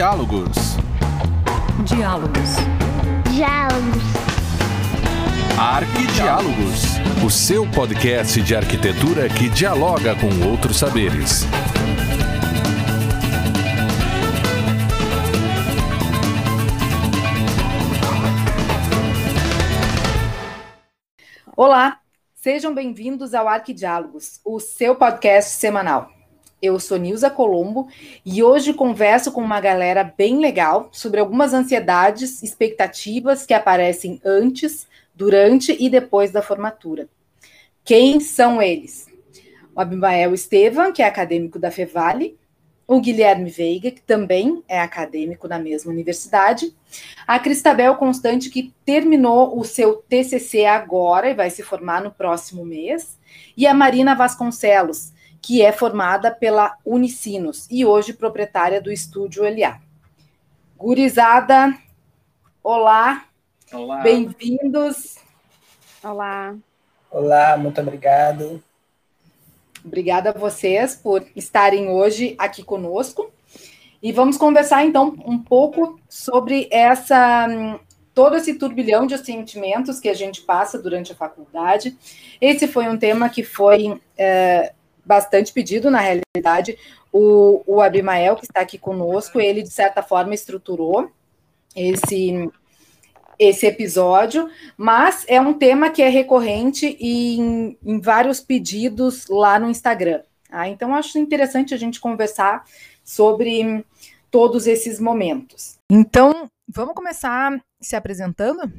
Diálogos. Diálogos. Diálogos. Arquidiálogos. O seu podcast de arquitetura que dialoga com outros saberes. Olá, sejam bem-vindos ao Arquidiálogos, o seu podcast semanal. Eu sou Nilza Colombo e hoje converso com uma galera bem legal sobre algumas ansiedades, expectativas que aparecem antes, durante e depois da formatura. Quem são eles? O Abimael Estevam, que é acadêmico da Fevale, o Guilherme Veiga, que também é acadêmico na mesma universidade, a Cristabel Constante, que terminou o seu TCC agora e vai se formar no próximo mês, e a Marina Vasconcelos, que é formada pela Unicinos e hoje proprietária do estúdio Eliá. Gurizada, olá, olá. bem-vindos. Olá. Olá, muito obrigado. Obrigada a vocês por estarem hoje aqui conosco. E vamos conversar então um pouco sobre essa todo esse turbilhão de sentimentos que a gente passa durante a faculdade. Esse foi um tema que foi é, bastante pedido, na realidade. O, o Abimael, que está aqui conosco, ele, de certa forma, estruturou esse, esse episódio, mas é um tema que é recorrente em, em vários pedidos lá no Instagram. Tá? Então, acho interessante a gente conversar sobre todos esses momentos. Então, vamos começar se apresentando?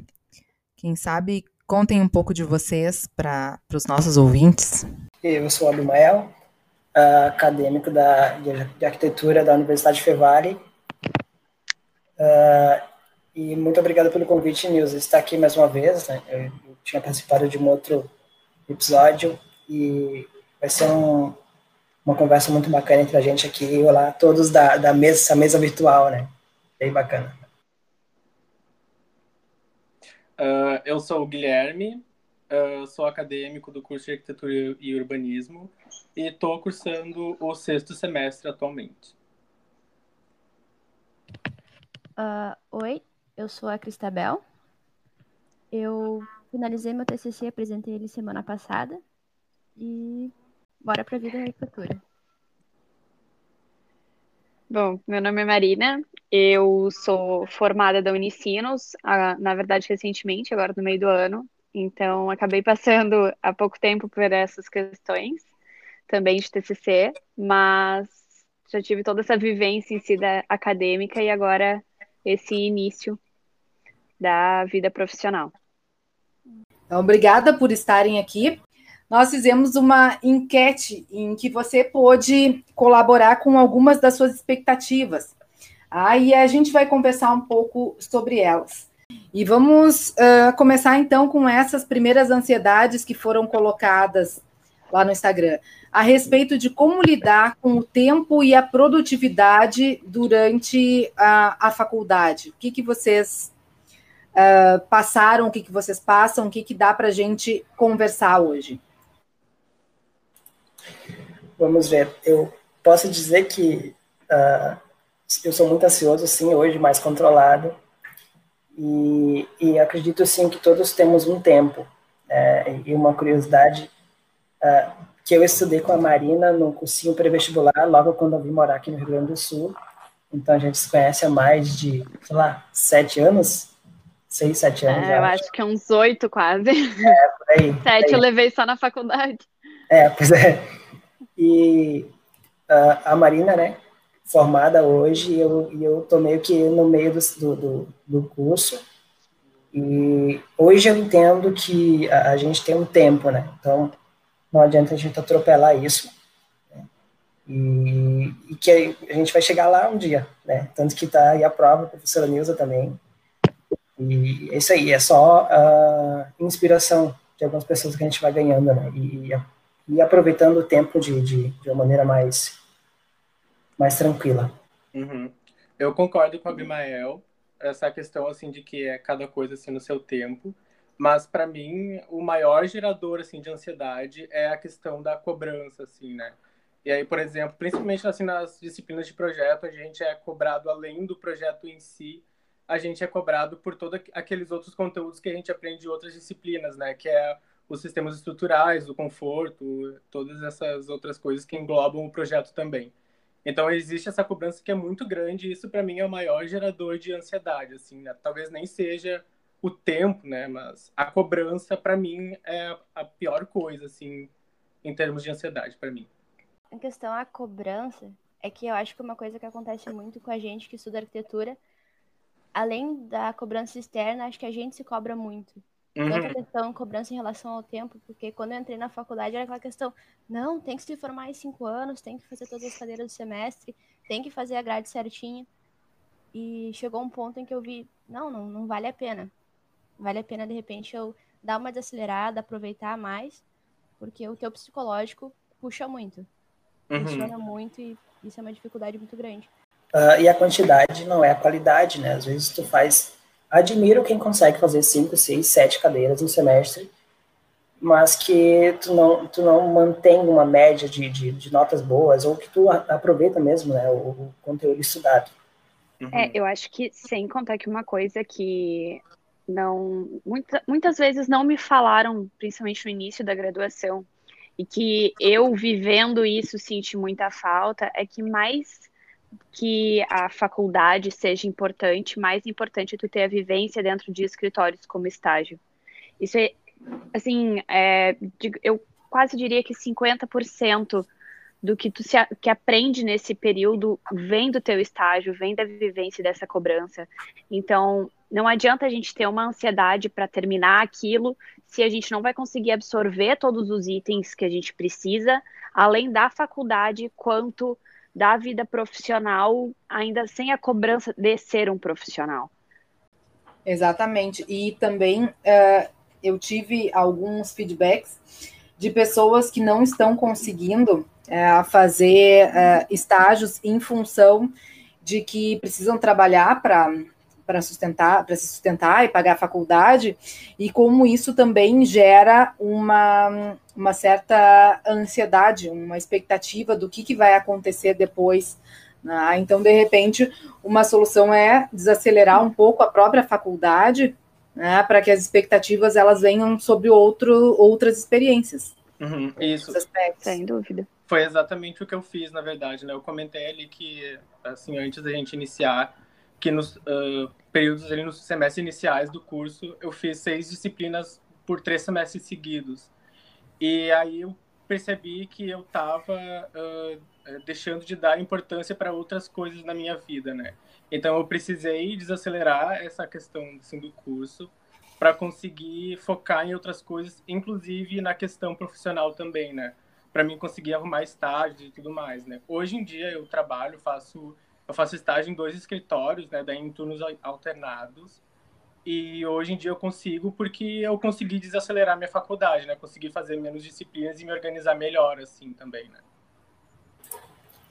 Quem sabe contem um pouco de vocês para os nossos ouvintes. Eu sou Abimael, uh, acadêmico da, de, de, arquitetura da Universidade Fevale. Uh, e muito obrigado pelo convite, Nilson, estar aqui mais uma vez. Né? Eu, eu, tinha participado de um outro episódio e vai ser um, uma conversa muito bacana entre a gente aqui. Olá, todos da, da mesa, mesa virtual, né? Bem bacana. Uh, eu sou o Guilherme, Uh, sou acadêmico do curso de Arquitetura e Urbanismo e estou cursando o sexto semestre atualmente. Uh, oi, eu sou a Cristabel. Eu finalizei meu TCC, apresentei ele semana passada e bora para a vida da arquitetura. Bom, meu nome é Marina, eu sou formada da Unicinos, na verdade recentemente, agora no meio do ano, então, acabei passando há pouco tempo por essas questões, também de TCC, mas já tive toda essa vivência em si da acadêmica e agora esse início da vida profissional. Então, obrigada por estarem aqui. Nós fizemos uma enquete em que você pôde colaborar com algumas das suas expectativas. Aí a gente vai conversar um pouco sobre elas. E vamos uh, começar então com essas primeiras ansiedades que foram colocadas lá no Instagram, a respeito de como lidar com o tempo e a produtividade durante a, a faculdade. O que, que vocês uh, passaram, o que, que vocês passam, o que, que dá para a gente conversar hoje? Vamos ver. Eu posso dizer que uh, eu sou muito ansioso, sim, hoje, mais controlado e, e acredito sim que todos temos um tempo. É, e uma curiosidade uh, que eu estudei com a Marina no cursinho pré-vestibular, logo quando eu vim morar aqui no Rio Grande do Sul. Então a gente se conhece há mais de, sei lá, sete anos? Seis, sete anos. É, eu acho. acho que é uns oito quase. É, por aí. Sete por aí. eu levei só na faculdade. É, pois é. E uh, a Marina, né, formada hoje e eu, eu tô meio que no meio do, do, do curso. E hoje eu entendo que a, a, gente tem um tempo, né? Então, não adianta a gente atropelar isso. Né? E, e, que a gente vai chegar lá um dia, né? Tanto que tá aí a prova, a professora Nilza também. E é isso aí, é só a inspiração de algumas pessoas que a gente vai ganhando, né? E, e aproveitando o tempo de, de, de uma maneira mais mais tranquila. Uhum. Eu concordo com a Abimael, essa questão assim de que é cada coisa assim no seu tempo, mas para mim o maior gerador assim de ansiedade é a questão da cobrança assim, né? E aí, por exemplo, principalmente assim nas disciplinas de projeto, a gente é cobrado além do projeto em si, a gente é cobrado por todos aqueles outros conteúdos que a gente aprende de outras disciplinas, né? Que é os sistemas estruturais, o conforto, todas essas outras coisas que englobam o projeto também. Então existe essa cobrança que é muito grande e isso para mim é o maior gerador de ansiedade, assim, né? talvez nem seja o tempo, né, mas a cobrança para mim é a pior coisa, assim, em termos de ansiedade para mim. Em questão a cobrança, é que eu acho que uma coisa que acontece muito com a gente que estuda arquitetura, além da cobrança externa, acho que a gente se cobra muito. Uhum. Tanto questão cobrança em relação ao tempo, porque quando eu entrei na faculdade era aquela questão, não, tem que se formar em cinco anos, tem que fazer todas as cadeiras do semestre, tem que fazer a grade certinha. E chegou um ponto em que eu vi, não, não, não vale a pena. Vale a pena, de repente, eu dar uma desacelerada, aproveitar mais, porque o teu psicológico puxa muito. Uhum. Funciona muito e isso é uma dificuldade muito grande. Uh, e a quantidade não é a qualidade, né? Às vezes tu faz admiro quem consegue fazer cinco, seis, sete cadeiras no semestre, mas que tu não, tu não mantém uma média de, de, de notas boas, ou que tu aproveita mesmo né, o, o conteúdo estudado. Uhum. É, eu acho que, sem contar que uma coisa que não muita, muitas vezes não me falaram, principalmente no início da graduação, e que eu vivendo isso senti muita falta, é que mais que a faculdade seja importante, mais importante é tu ter a vivência dentro de escritórios como estágio. Isso é, assim, é, eu quase diria que 50% do que tu se, que aprende nesse período vem do teu estágio, vem da vivência dessa cobrança. Então, não adianta a gente ter uma ansiedade para terminar aquilo se a gente não vai conseguir absorver todos os itens que a gente precisa, além da faculdade, quanto da vida profissional, ainda sem a cobrança de ser um profissional. Exatamente. E também uh, eu tive alguns feedbacks de pessoas que não estão conseguindo uh, fazer uh, estágios em função de que precisam trabalhar para para sustentar, para se sustentar e pagar a faculdade, e como isso também gera uma, uma certa ansiedade, uma expectativa do que, que vai acontecer depois. Né? Então, de repente, uma solução é desacelerar um pouco a própria faculdade, né, para que as expectativas elas venham sobre outro, outras experiências. Uhum, isso. Sem dúvida. Foi exatamente o que eu fiz, na verdade, né? Eu comentei ali que, assim, antes da gente iniciar, que nos uh, períodos ali nos semestres iniciais do curso eu fiz seis disciplinas por três semestres seguidos e aí eu percebi que eu estava uh, deixando de dar importância para outras coisas na minha vida, né? Então eu precisei desacelerar essa questão assim, do curso para conseguir focar em outras coisas, inclusive na questão profissional também, né? Para mim conseguir arrumar estágio e tudo mais, né? Hoje em dia eu trabalho, faço eu faço estágio em dois escritórios, né, daí em turnos alternados. E hoje em dia eu consigo porque eu consegui desacelerar minha faculdade, né? Consegui fazer menos disciplinas e me organizar melhor, assim, também, né?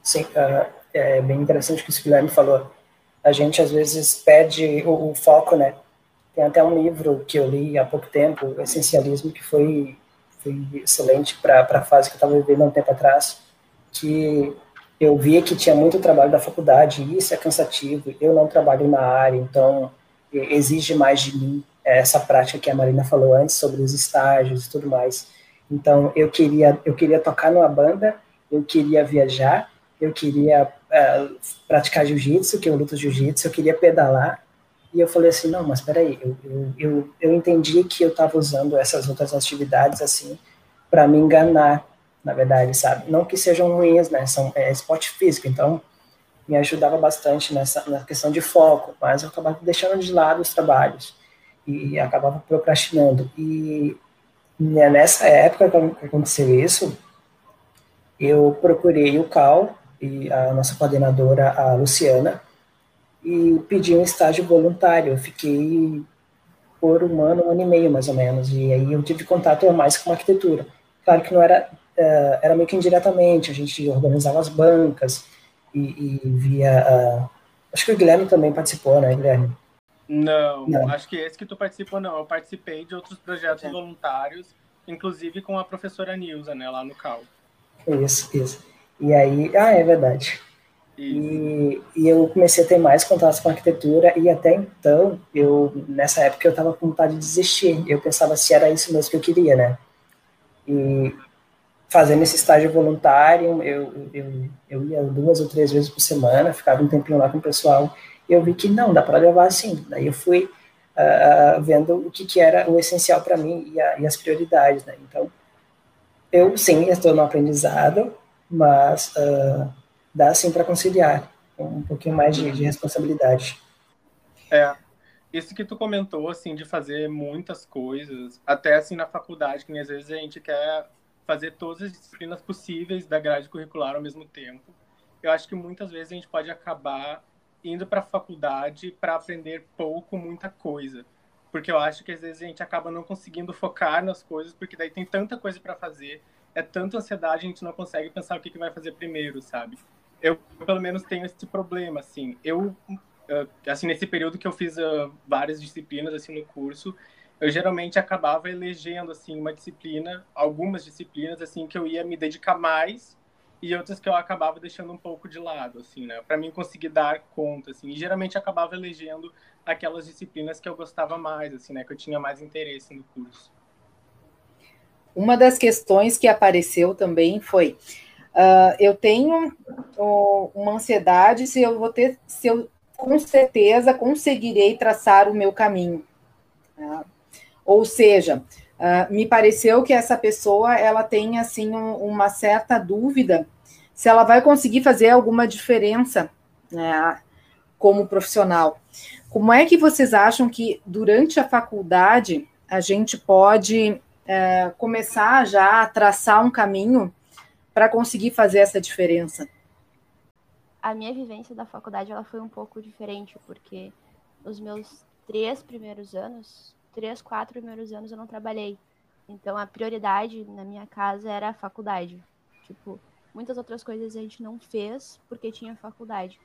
Sim, uh, é bem interessante o que o Guilherme falou. A gente, às vezes, perde o, o, foco, né? Tem até um livro que eu li há pouco tempo, Essencialismo, que foi, foi excelente para a fase que eu estava vivendo há um tempo atrás, que eu via que tinha muito trabalho da faculdade, e isso é cansativo, eu não trabalho na área, então exige mais de mim essa prática que a Marina falou antes sobre os estágios e tudo mais. Então eu queria eu queria tocar numa banda, eu queria viajar, eu queria uh, praticar jiu-jitsu, que eu luto jiu-jitsu, eu queria pedalar, e eu falei assim, não, mas peraí, eu, eu, eu, eu entendi que eu estava usando essas outras atividades assim para me enganar, na verdade, sabe? Não que sejam ruins, né? São é, esporte físico, então me ajudava bastante nessa na questão de foco, mas eu acabava deixando de lado os trabalhos e acabava procrastinando. E né, nessa época que aconteceu isso, eu procurei o Cal e a nossa coordenadora, a Luciana, e pedi um estágio voluntário. Eu fiquei por um ano, um ano e meio mais ou menos, e aí eu tive contato mais com a arquitetura. Claro que não era era meio que indiretamente, a gente organizava as bancas e, e via. Uh, acho que o Guilherme também participou, né, Guilherme? Não, não, acho que esse que tu participou não. Eu participei de outros projetos é. voluntários, inclusive com a professora Nilza, né, lá no CAL. Isso, isso. E aí, ah, é verdade. E, e, eu comecei a ter mais contatos com arquitetura e até então, eu nessa época eu estava com vontade de desistir. Eu pensava se era isso mesmo que eu queria, né? E fazendo esse estágio voluntário, eu, eu, eu ia duas ou três vezes por semana, ficava um tempinho lá com o pessoal, e eu vi que não, dá para levar assim. Daí eu fui uh, vendo o que, que era o essencial para mim e, a, e, as prioridades, né? Então, eu sim estou no aprendizado, mas uh, dá sim para conciliar um pouquinho mais de, de responsabilidade. É, isso que tu comentou, assim, de fazer muitas coisas, até assim na faculdade, que às vezes a gente quer fazer todas as disciplinas possíveis da grade curricular ao mesmo tempo. Eu acho que muitas vezes a gente pode acabar indo para a faculdade para aprender pouco, muita coisa. Porque eu acho que às vezes a gente acaba não conseguindo focar nas coisas, porque daí tem tanta coisa para fazer, é tanta ansiedade, a gente não consegue pensar o que, que vai fazer primeiro, sabe? Eu, pelo menos, tenho esse problema, assim. Eu, assim, nesse período que eu fiz uh, várias disciplinas, assim, no curso, eu geralmente acabava elegendo assim uma disciplina, algumas disciplinas assim que eu ia me dedicar mais e outras que eu acabava deixando um pouco de lado, assim, né, para mim conseguir dar conta, assim. E geralmente acabava elegendo aquelas disciplinas que eu gostava mais, assim, né, que eu tinha mais interesse no curso. Uma das questões que apareceu também foi uh, eu tenho uma ansiedade se eu vou ter, se eu com certeza conseguirei traçar o meu caminho. Uh, ou seja, uh, me pareceu que essa pessoa ela tem assim um, uma certa dúvida se ela vai conseguir fazer alguma diferença né, como profissional. Como é que vocês acham que durante a faculdade a gente pode é, começar já a traçar um caminho para conseguir fazer essa diferença? A minha vivência da faculdade ela foi um pouco diferente, porque nos meus três primeiros anos três, quatro primeiros anos eu não trabalhei. Então a prioridade na minha casa era a faculdade. Tipo, muitas outras coisas a gente não fez porque tinha faculdade.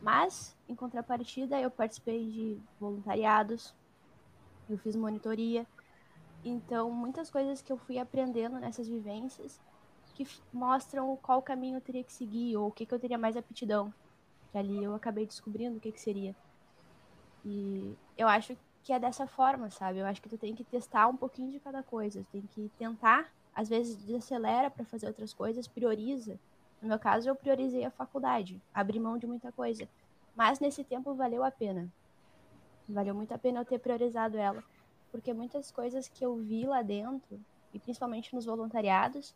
Mas, em contrapartida, eu participei de voluntariados, eu fiz monitoria. Então, muitas coisas que eu fui aprendendo nessas vivências que mostram qual caminho eu teria que seguir ou o que, que eu teria mais aptidão. Que ali eu acabei descobrindo o que, que seria. E eu acho que é dessa forma, sabe? Eu acho que tu tem que testar um pouquinho de cada coisa, tu tem que tentar, às vezes desacelera para fazer outras coisas, prioriza. No meu caso, eu priorizei a faculdade, abri mão de muita coisa, mas nesse tempo valeu a pena. Valeu muito a pena eu ter priorizado ela, porque muitas coisas que eu vi lá dentro, e principalmente nos voluntariados,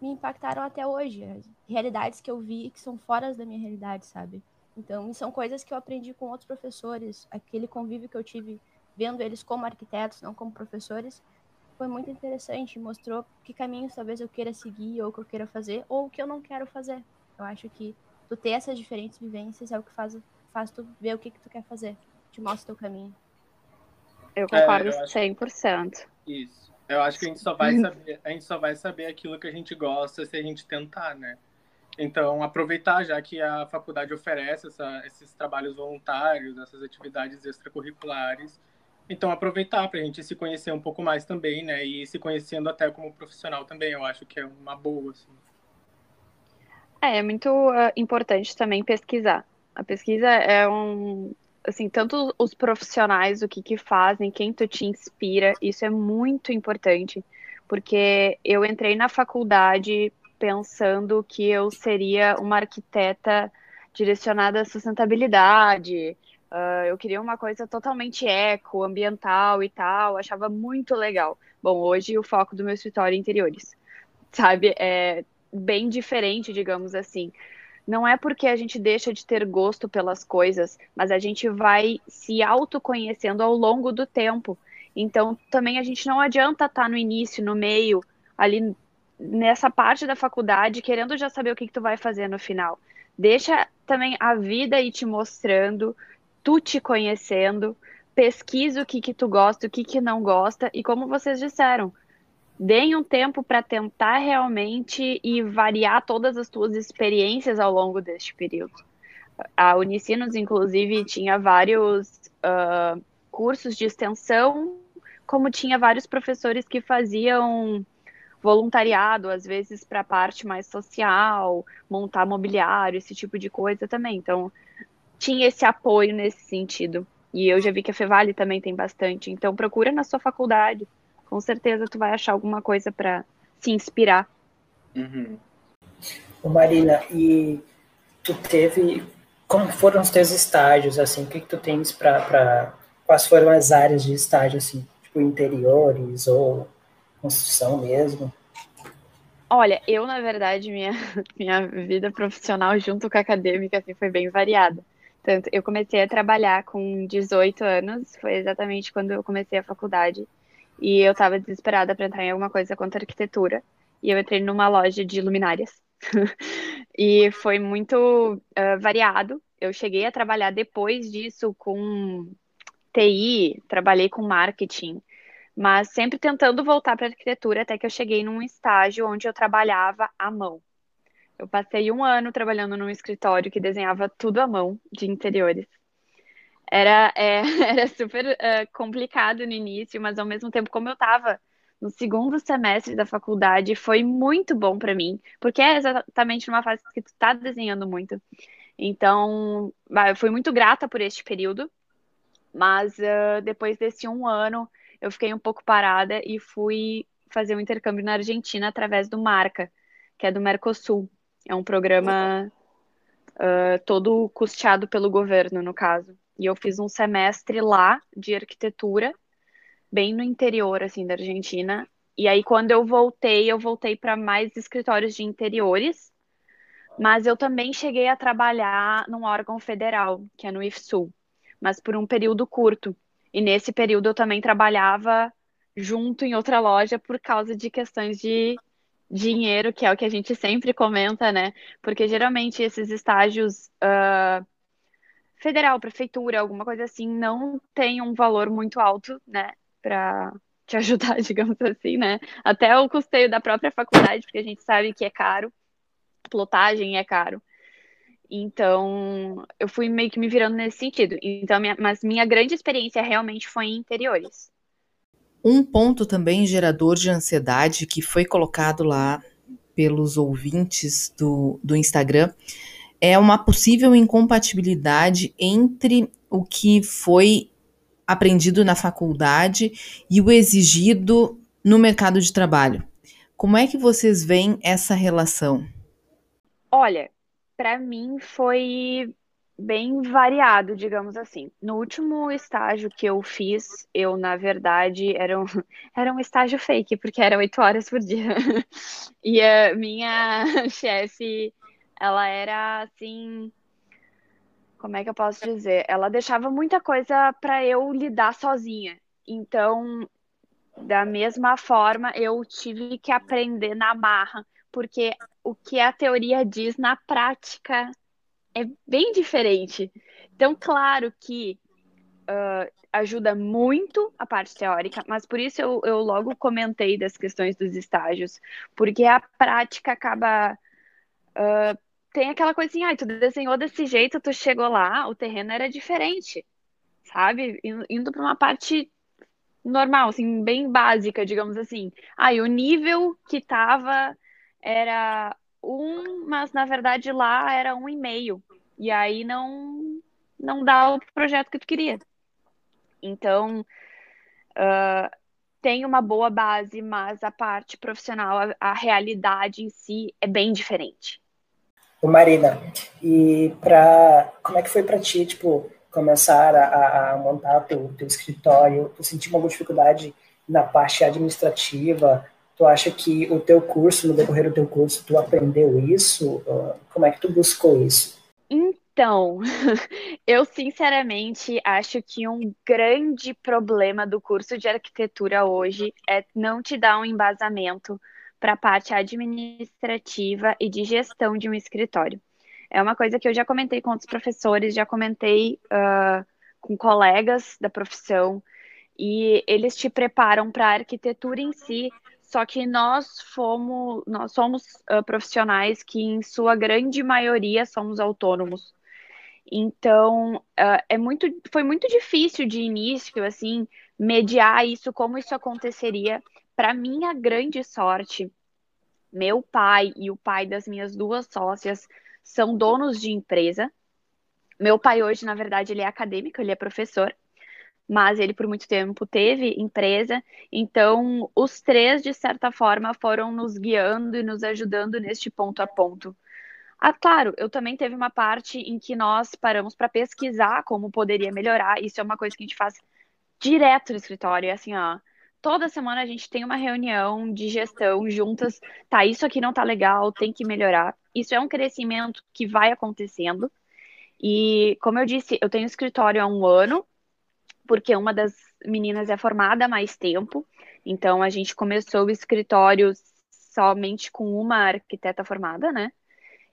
me impactaram até hoje. Realidades que eu vi que são fora da minha realidade, sabe? Então, são coisas que eu aprendi com outros professores, aquele convívio que eu tive vendo eles como arquitetos, não como professores, foi muito interessante, mostrou que caminhos talvez eu queira seguir ou que eu queira fazer ou que eu não quero fazer. Eu acho que tu ter essas diferentes vivências é o que faz, faz tu ver o que, que tu quer fazer, te mostra o teu caminho. Eu concordo é, eu 100%. Isso. Eu acho que a gente só vai saber, a gente só vai saber aquilo que a gente gosta se a gente tentar, né? Então, aproveitar já que a faculdade oferece essa, esses trabalhos voluntários, essas atividades extracurriculares. Então, aproveitar para a gente se conhecer um pouco mais também, né? E se conhecendo até como profissional também, eu acho que é uma boa. Assim. É, é muito uh, importante também pesquisar. A pesquisa é um. Assim, tanto os profissionais, o que, que fazem, quem tu te inspira, isso é muito importante, porque eu entrei na faculdade pensando que eu seria uma arquiteta direcionada à sustentabilidade. Uh, eu queria uma coisa totalmente eco, ambiental e tal, achava muito legal. Bom, hoje o foco do meu escritório é interiores, sabe? É bem diferente, digamos assim. Não é porque a gente deixa de ter gosto pelas coisas, mas a gente vai se autoconhecendo ao longo do tempo. Então, também a gente não adianta estar tá no início, no meio, ali nessa parte da faculdade querendo já saber o que, que tu vai fazer no final. Deixa também a vida ir te mostrando, tu te conhecendo, pesquisa o que, que tu gosta, o que, que não gosta, e como vocês disseram, deem um tempo para tentar realmente e variar todas as tuas experiências ao longo deste período. A Unicinos, inclusive, tinha vários uh, cursos de extensão, como tinha vários professores que faziam voluntariado, às vezes para a parte mais social, montar mobiliário, esse tipo de coisa também. Então, tinha esse apoio nesse sentido. E eu já vi que a Fevale também tem bastante. Então, procura na sua faculdade. Com certeza tu vai achar alguma coisa para se inspirar. Uhum. Ô Marina, e tu teve. Como foram os teus estágios, assim? O que, que tu tens para. Quais foram as áreas de estágio, assim? Tipo, interiores ou construção mesmo? Olha, eu, na verdade, minha, minha vida profissional junto com a acadêmica assim, foi bem variada. Tanto, eu comecei a trabalhar com 18 anos, foi exatamente quando eu comecei a faculdade, e eu estava desesperada para entrar em alguma coisa contra arquitetura, e eu entrei numa loja de luminárias. e foi muito uh, variado. Eu cheguei a trabalhar depois disso com TI, trabalhei com marketing, mas sempre tentando voltar para arquitetura até que eu cheguei num estágio onde eu trabalhava à mão. Eu passei um ano trabalhando num escritório que desenhava tudo à mão de interiores. Era, é, era super complicado no início, mas ao mesmo tempo, como eu estava no segundo semestre da faculdade, foi muito bom para mim, porque é exatamente numa fase que tu está desenhando muito. Então, eu fui muito grata por este período, mas uh, depois desse um ano, eu fiquei um pouco parada e fui fazer um intercâmbio na Argentina através do Marca, que é do Mercosul. É um programa uh, todo custeado pelo governo, no caso. E eu fiz um semestre lá de arquitetura, bem no interior, assim, da Argentina. E aí, quando eu voltei, eu voltei para mais escritórios de interiores, mas eu também cheguei a trabalhar num órgão federal, que é no IFSU, mas por um período curto. E nesse período eu também trabalhava junto em outra loja por causa de questões de dinheiro, que é o que a gente sempre comenta, né? Porque geralmente esses estágios uh, federal, prefeitura, alguma coisa assim, não tem um valor muito alto, né? Para te ajudar, digamos assim, né? Até o custeio da própria faculdade, porque a gente sabe que é caro, plotagem é caro. Então, eu fui meio que me virando nesse sentido. Então, minha, mas minha grande experiência realmente foi em interiores. Um ponto também gerador de ansiedade que foi colocado lá pelos ouvintes do, do Instagram é uma possível incompatibilidade entre o que foi aprendido na faculdade e o exigido no mercado de trabalho. Como é que vocês veem essa relação? Olha, para mim foi bem variado, digamos assim. No último estágio que eu fiz, eu, na verdade, era um, era um estágio fake, porque era oito horas por dia. E a minha chefe, ela era assim. Como é que eu posso dizer? Ela deixava muita coisa para eu lidar sozinha. Então, da mesma forma, eu tive que aprender na marra porque o que a teoria diz na prática é bem diferente. Então, claro que uh, ajuda muito a parte teórica, mas por isso eu, eu logo comentei das questões dos estágios, porque a prática acaba. Uh, tem aquela coisa assim, ah, tu desenhou desse jeito, tu chegou lá, o terreno era diferente, sabe? Indo para uma parte normal, assim, bem básica, digamos assim. Ah, e o nível que tava era um, mas na verdade lá era um e meio. E aí não, não dá o projeto que tu queria. Então, uh, tem uma boa base, mas a parte profissional, a, a realidade em si é bem diferente. Marina, e para como é que foi para ti, tipo, começar a, a montar teu, teu escritório? Tu sentiu alguma dificuldade na parte administrativa? Tu acha que o teu curso, no decorrer do teu curso, tu aprendeu isso? Como é que tu buscou isso? Então, eu sinceramente acho que um grande problema do curso de arquitetura hoje é não te dar um embasamento para a parte administrativa e de gestão de um escritório. É uma coisa que eu já comentei com outros professores, já comentei uh, com colegas da profissão, e eles te preparam para a arquitetura em si, só que nós fomos, nós somos uh, profissionais que, em sua grande maioria, somos autônomos. Então, uh, é muito, foi muito difícil de início, assim, mediar isso, como isso aconteceria, para minha grande sorte, meu pai e o pai das minhas duas sócias são donos de empresa. Meu pai hoje, na verdade, ele é acadêmico, ele é professor, mas ele por muito tempo teve empresa. Então, os três, de certa forma, foram nos guiando e nos ajudando neste ponto a ponto. Ah, claro, eu também teve uma parte em que nós paramos para pesquisar como poderia melhorar. Isso é uma coisa que a gente faz direto no escritório. É assim, ó, toda semana a gente tem uma reunião de gestão juntas. Tá, isso aqui não tá legal, tem que melhorar. Isso é um crescimento que vai acontecendo. E, como eu disse, eu tenho escritório há um ano, porque uma das meninas é formada há mais tempo. Então, a gente começou o escritório somente com uma arquiteta formada, né?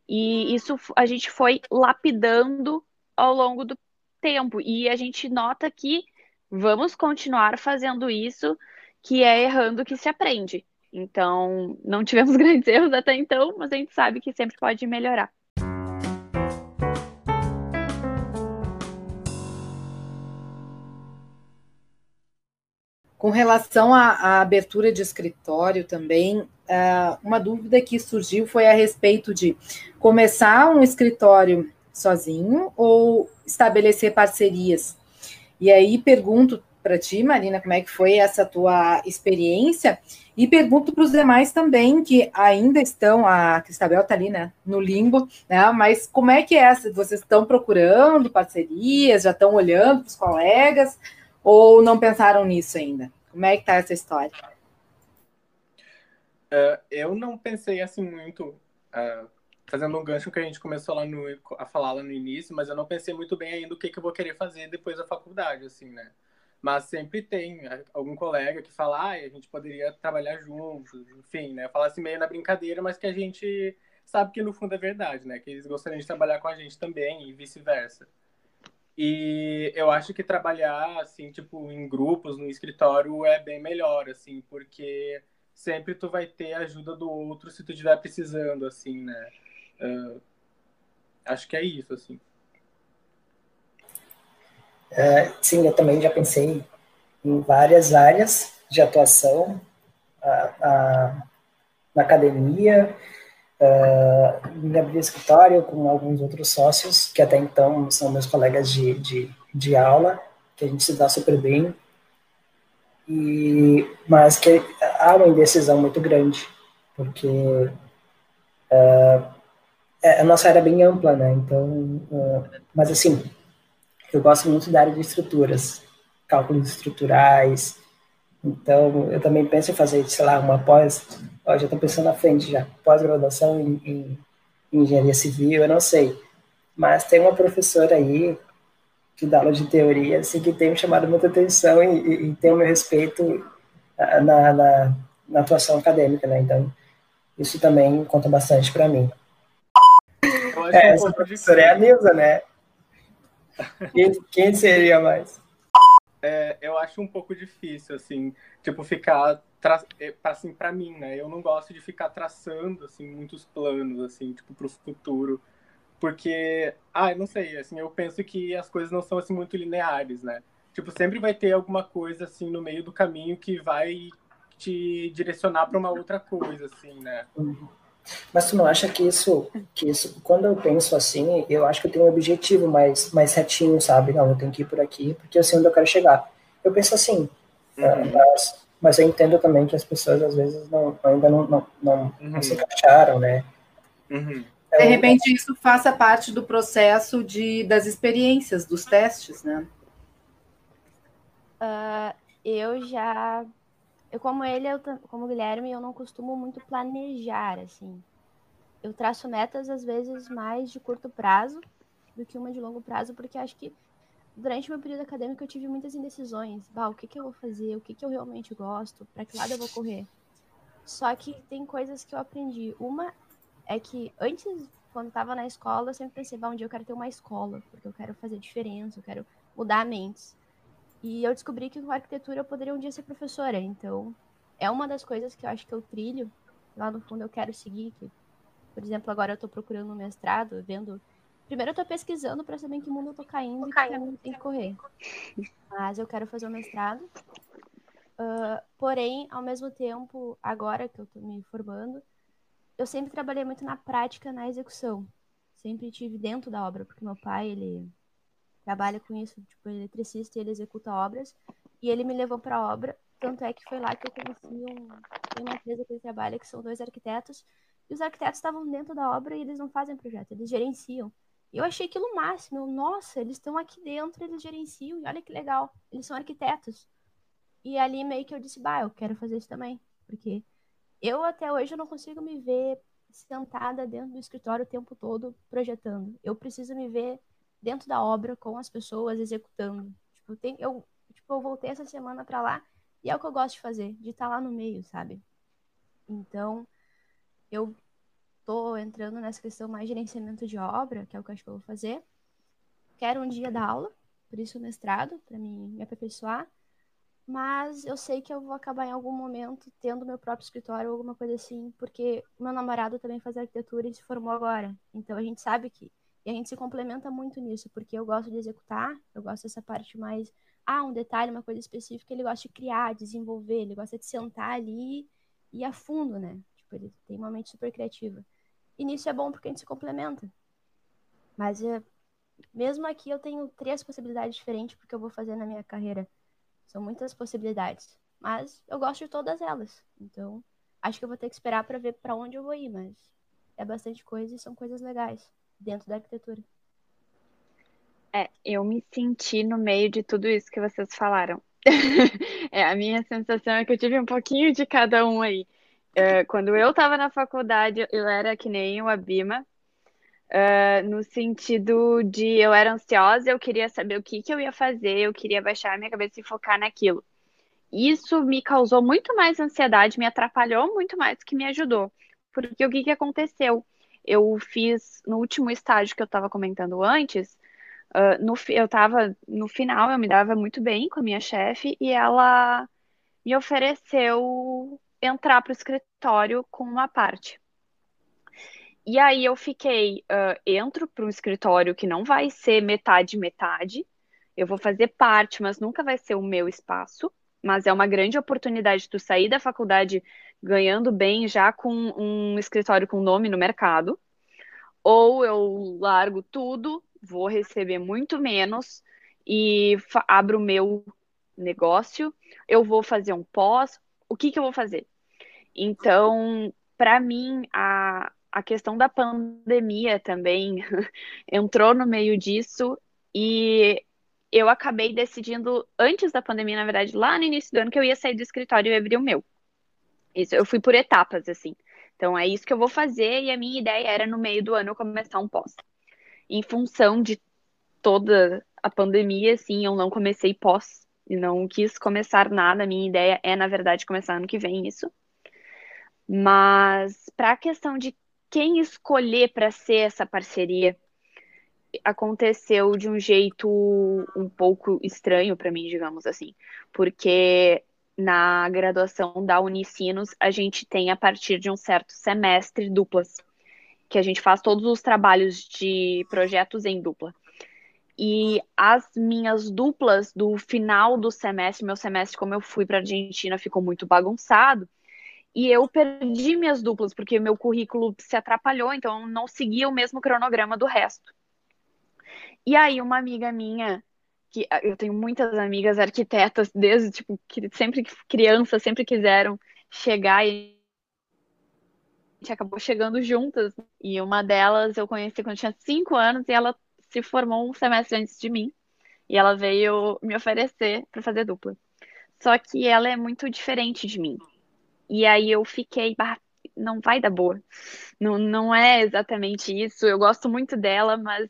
E isso a gente foi lapidando ao longo do tempo. E a gente nota que vamos continuar fazendo isso que é errando que se aprende. Então, não tivemos grandes erros até então, mas a gente sabe que sempre pode melhorar. Com relação à, à abertura de escritório também, uh, uma dúvida que surgiu foi a respeito de começar um escritório sozinho ou estabelecer parcerias. E aí pergunto para ti, Marina, como é que foi essa tua experiência? E pergunto para os demais também, que ainda estão, a Cristabel está ali, né, no limbo, né? Mas como é que é essa? Vocês estão procurando parcerias, já estão olhando para os colegas, ou não pensaram nisso ainda? Como é que está essa história? Uh, eu não pensei assim muito, uh, fazendo um gancho que a gente começou lá no, a falar lá no início, mas eu não pensei muito bem ainda o que, que eu vou querer fazer depois da faculdade, assim, né? Mas sempre tem né, algum colega que fala, ah, a gente poderia trabalhar juntos, enfim, né? Fala assim meio na brincadeira, mas que a gente sabe que no fundo é verdade, né? Que eles gostariam de trabalhar com a gente também e vice-versa. E eu acho que trabalhar, assim, tipo, em grupos, no escritório, é bem melhor, assim, porque sempre tu vai ter a ajuda do outro se tu estiver precisando, assim, né? Uh, acho que é isso, assim. É, sim, eu também já pensei em várias áreas de atuação, a, a, na academia, uh, em abrir escritório com alguns outros sócios, que até então são meus colegas de, de, de aula, que a gente se dá super bem, e, mas que há uma indecisão muito grande, porque uh, a nossa área é bem ampla, né? Então, uh, mas assim, eu gosto muito da área de estruturas, cálculos estruturais. Então, eu também penso em fazer, sei lá, uma pós, ó, já estou pensando na frente já, pós-graduação em, em, em, engenharia civil, eu não sei. Mas tem uma professora aí que dá aula de teoria, assim, que tem me chamado muita atenção e, e, e tem o meu respeito na, na, na, atuação acadêmica, né? Então, isso também conta bastante para mim. É, essa professora é a Nilza, né? Quem, quem seria mais? É, eu acho um pouco difícil, assim, tipo, ficar, tra... É, assim, para mim, né, eu não gosto de ficar traçando, assim, muitos planos, assim, tipo, pro futuro, porque, ah, eu não sei, assim, eu penso que as coisas não são, assim, muito lineares, né, tipo, sempre vai ter alguma coisa, assim, no meio do caminho que vai te direcionar para uma outra coisa, assim, né. Mas tu não acha que isso, que isso, quando eu penso assim, eu acho que eu tenho um objetivo mais, mais retinho, sabe? Não, eu tenho que ir por aqui, porque eu sei onde eu quero chegar. Eu penso assim, uhum. uh, mas, mas eu entendo também que as pessoas às vezes não, ainda não, não, não, uhum. não se encaixaram, né? Uhum. Então, de repente isso faça parte do processo de, das experiências, dos testes, né? Uh, eu já eu como ele, eu, como Guilherme, eu não costumo muito planejar, assim. Eu traço metas, às vezes, mais de curto prazo do que uma de longo prazo, porque acho que durante meu período acadêmico eu tive muitas indecisões. Bah, o que, que eu vou fazer? O que, que eu realmente gosto? Para que lado eu vou correr? Só que tem coisas que eu aprendi. Uma é que antes, quando estava na escola, eu sempre pensei, bah, um dia eu quero ter uma escola, porque eu quero fazer diferença, eu quero mudar mentes. E eu descobri que com arquitetura eu poderia um dia ser professora. Então, é uma das coisas que eu acho que eu trilho. Lá no fundo eu quero seguir. Que, por exemplo, agora eu estou procurando um mestrado, vendo. Primeiro eu estou pesquisando para saber em que mundo eu estou caindo e que caminho tem que correr. Mas eu quero fazer o um mestrado. Uh, porém, ao mesmo tempo, agora que eu estou me formando, eu sempre trabalhei muito na prática, na execução. Sempre tive dentro da obra, porque meu pai, ele trabalha com isso, tipo, é eletricista e ele executa obras. E ele me levou para a obra, tanto é que foi lá que eu conheci um, uma empresa que ele trabalha, que são dois arquitetos, e os arquitetos estavam dentro da obra e eles não fazem projeto, eles gerenciam. Eu achei aquilo máximo. Eu, Nossa, eles estão aqui dentro, eles gerenciam, e olha que legal, eles são arquitetos. E ali meio que eu disse, bah, eu quero fazer isso também, porque eu até hoje eu não consigo me ver sentada dentro do escritório o tempo todo projetando. Eu preciso me ver dentro da obra com as pessoas executando. Tipo, tem, eu, tipo, eu voltei essa semana para lá e é o que eu gosto de fazer, de estar tá lá no meio, sabe? Então, eu tô entrando nessa questão mais gerenciamento de obra, que é o que eu acho que eu vou fazer. Quero um dia dar aula, por isso o mestrado, para me, me aperfeiçoar. Mas eu sei que eu vou acabar em algum momento tendo meu próprio escritório ou alguma coisa assim, porque meu namorado também faz arquitetura e se formou agora. Então a gente sabe que. E a gente se complementa muito nisso, porque eu gosto de executar, eu gosto dessa parte mais. Ah, um detalhe, uma coisa específica, ele gosta de criar, desenvolver, ele gosta de sentar ali e ir a fundo, né? Tipo, ele tem uma mente super criativa. E nisso é bom porque a gente se complementa. Mas é, mesmo aqui eu tenho três possibilidades diferentes porque eu vou fazer na minha carreira são muitas possibilidades. Mas eu gosto de todas elas. Então, acho que eu vou ter que esperar para ver para onde eu vou ir, mas é bastante coisa e são coisas legais dentro da arquitetura. É, eu me senti no meio de tudo isso que vocês falaram. é, a minha sensação é que eu tive um pouquinho de cada um aí. É, quando eu estava na faculdade, eu era que nem o Abima, Uh, no sentido de eu era ansiosa, eu queria saber o que, que eu ia fazer, eu queria baixar a minha cabeça e focar naquilo. Isso me causou muito mais ansiedade, me atrapalhou muito mais do que me ajudou. Porque o que, que aconteceu? Eu fiz no último estágio que eu estava comentando antes, uh, no, eu estava no final, eu me dava muito bem com a minha chefe e ela me ofereceu entrar para o escritório com uma parte. E aí eu fiquei, uh, entro para um escritório que não vai ser metade metade, eu vou fazer parte, mas nunca vai ser o meu espaço, mas é uma grande oportunidade de tu sair da faculdade ganhando bem já com um escritório com nome no mercado, ou eu largo tudo, vou receber muito menos e abro o meu negócio, eu vou fazer um pós, o que que eu vou fazer? Então, para mim, a, a questão da pandemia também entrou no meio disso e eu acabei decidindo antes da pandemia, na verdade, lá no início do ano, que eu ia sair do escritório e abrir o meu. Isso, eu fui por etapas, assim. Então, é isso que eu vou fazer e a minha ideia era, no meio do ano, começar um pós. Em função de toda a pandemia, assim, eu não comecei pós e não quis começar nada. A minha ideia é, na verdade, começar ano que vem isso. Mas, para a questão de quem escolher para ser essa parceria aconteceu de um jeito um pouco estranho para mim, digamos assim, porque na graduação da Unicinos a gente tem a partir de um certo semestre duplas, que a gente faz todos os trabalhos de projetos em dupla. E as minhas duplas do final do semestre, meu semestre, como eu fui para a Argentina, ficou muito bagunçado e eu perdi minhas duplas, porque meu currículo se atrapalhou, então não seguia o mesmo cronograma do resto. E aí, uma amiga minha, que ah, eu tenho muitas amigas arquitetas, desde, tipo, que sempre crianças, sempre quiseram chegar e a gente acabou chegando juntas. E uma delas eu conheci quando tinha cinco anos e ela se formou um semestre antes de mim. E ela veio me oferecer para fazer dupla. Só que ela é muito diferente de mim. E aí eu fiquei, não vai dar boa. Não, não é exatamente isso. Eu gosto muito dela, mas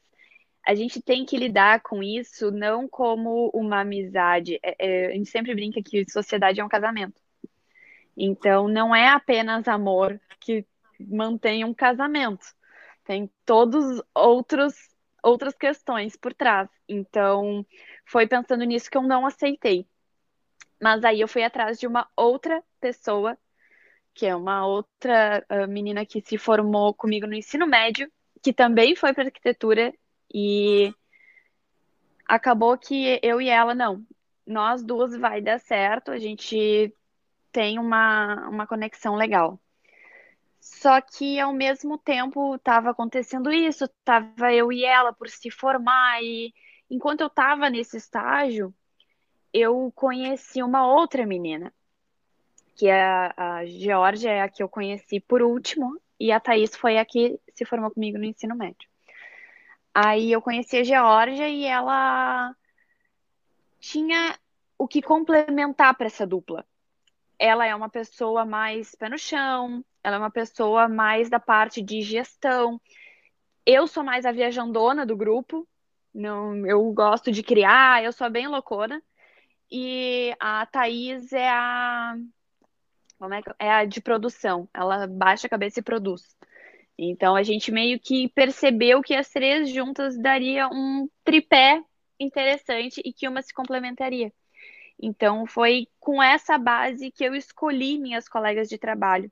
a gente tem que lidar com isso não como uma amizade. É, é, a gente sempre brinca que sociedade é um casamento. Então, não é apenas amor que mantém um casamento. Tem todos outros outras questões por trás. Então, foi pensando nisso que eu não aceitei. Mas aí eu fui atrás de uma outra pessoa que é uma outra uh, menina que se formou comigo no ensino médio, que também foi para arquitetura e acabou que eu e ela não, nós duas vai dar certo, a gente tem uma, uma conexão legal. Só que ao mesmo tempo estava acontecendo isso, tava eu e ela por se formar e enquanto eu estava nesse estágio, eu conheci uma outra menina, que é a Georgia, é a que eu conheci por último, e a Thaís foi a que se formou comigo no ensino médio. Aí eu conheci a Georgia e ela tinha o que complementar para essa dupla. Ela é uma pessoa mais pé no chão, ela é uma pessoa mais da parte de gestão. Eu sou mais a viajandona do grupo, não, eu gosto de criar, eu sou bem loucona. E a Thaís é a como é, que, é a de produção. Ela baixa a cabeça e produz. Então a gente meio que percebeu que as três juntas daria um tripé interessante e que uma se complementaria. Então foi com essa base que eu escolhi minhas colegas de trabalho